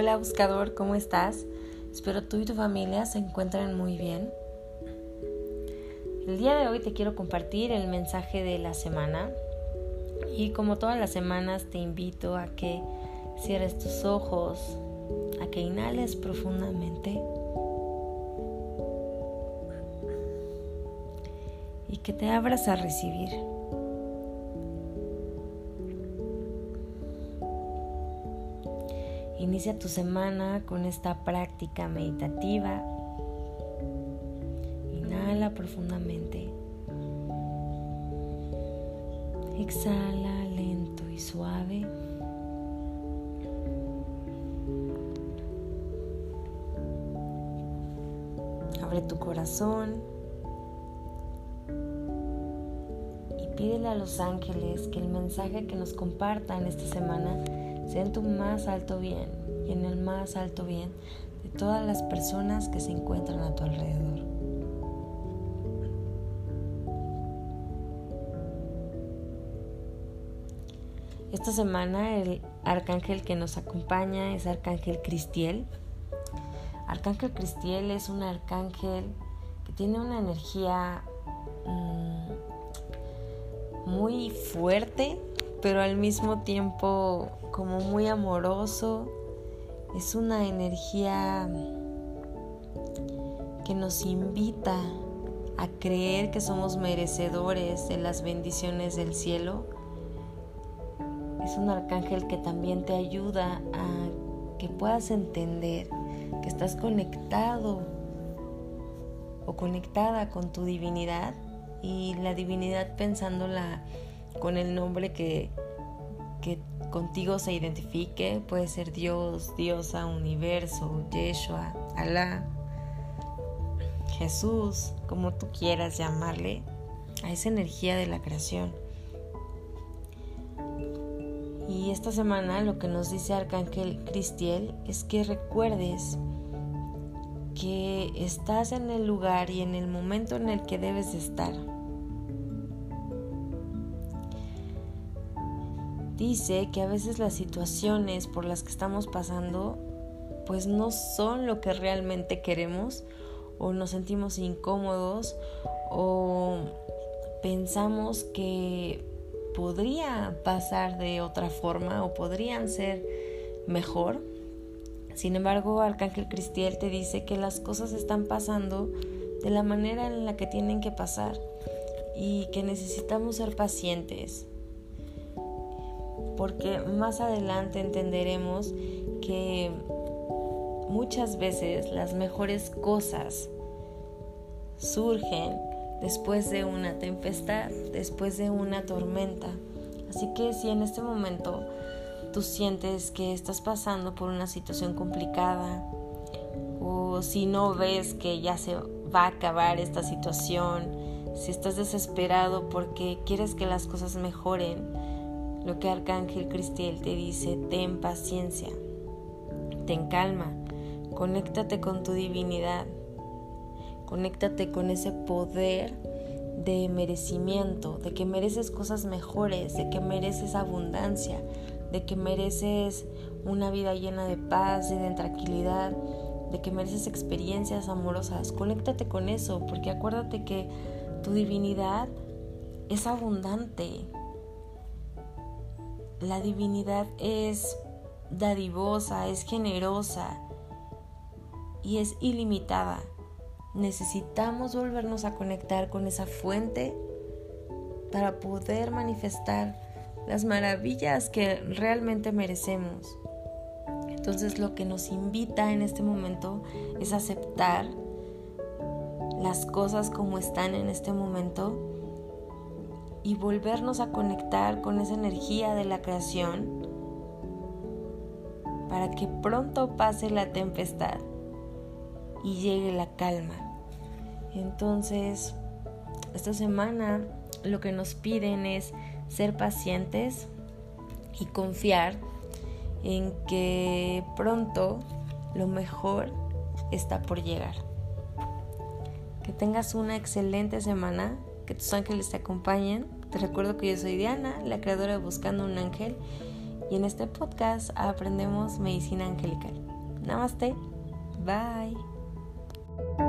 Hola buscador, ¿cómo estás? Espero tú y tu familia se encuentren muy bien. El día de hoy te quiero compartir el mensaje de la semana y como todas las semanas te invito a que cierres tus ojos, a que inhales profundamente y que te abras a recibir. Inicia tu semana con esta práctica meditativa. Inhala profundamente. Exhala lento y suave. Abre tu corazón y pídele a los ángeles que el mensaje que nos compartan esta semana sea en tu más alto bien en el más alto bien de todas las personas que se encuentran a tu alrededor. Esta semana el arcángel que nos acompaña es Arcángel Cristiel. Arcángel Cristiel es un arcángel que tiene una energía mmm, muy fuerte, pero al mismo tiempo como muy amoroso. Es una energía que nos invita a creer que somos merecedores de las bendiciones del cielo. Es un arcángel que también te ayuda a que puedas entender que estás conectado o conectada con tu divinidad y la divinidad pensándola con el nombre que, que contigo se identifique, puede ser Dios, diosa, universo, Yeshua, Alá, Jesús, como tú quieras llamarle, a esa energía de la creación. Y esta semana lo que nos dice Arcángel Cristiel es que recuerdes que estás en el lugar y en el momento en el que debes de estar. Dice que a veces las situaciones por las que estamos pasando pues no son lo que realmente queremos o nos sentimos incómodos o pensamos que podría pasar de otra forma o podrían ser mejor. Sin embargo, Arcángel Cristiel te dice que las cosas están pasando de la manera en la que tienen que pasar y que necesitamos ser pacientes, porque más adelante entenderemos que muchas veces las mejores cosas surgen después de una tempestad, después de una tormenta. Así que si en este momento tú sientes que estás pasando por una situación complicada o si no ves que ya se va a acabar esta situación, si estás desesperado porque quieres que las cosas mejoren, lo que Arcángel Cristiel te dice, ten paciencia, ten calma, conéctate con tu divinidad, conéctate con ese poder de merecimiento, de que mereces cosas mejores, de que mereces abundancia, de que mereces una vida llena de paz y de tranquilidad, de que mereces experiencias amorosas. Conéctate con eso, porque acuérdate que tu divinidad es abundante, la divinidad es dadivosa, es generosa y es ilimitada. Necesitamos volvernos a conectar con esa fuente para poder manifestar las maravillas que realmente merecemos. Entonces lo que nos invita en este momento es aceptar las cosas como están en este momento y volvernos a conectar con esa energía de la creación para que pronto pase la tempestad y llegue la calma. Entonces, esta semana lo que nos piden es ser pacientes y confiar en que pronto lo mejor está por llegar. Que tengas una excelente semana que tus ángeles te acompañen. Te recuerdo que yo soy Diana, la creadora de Buscando un Ángel, y en este podcast aprendemos medicina angelical. Namaste, bye.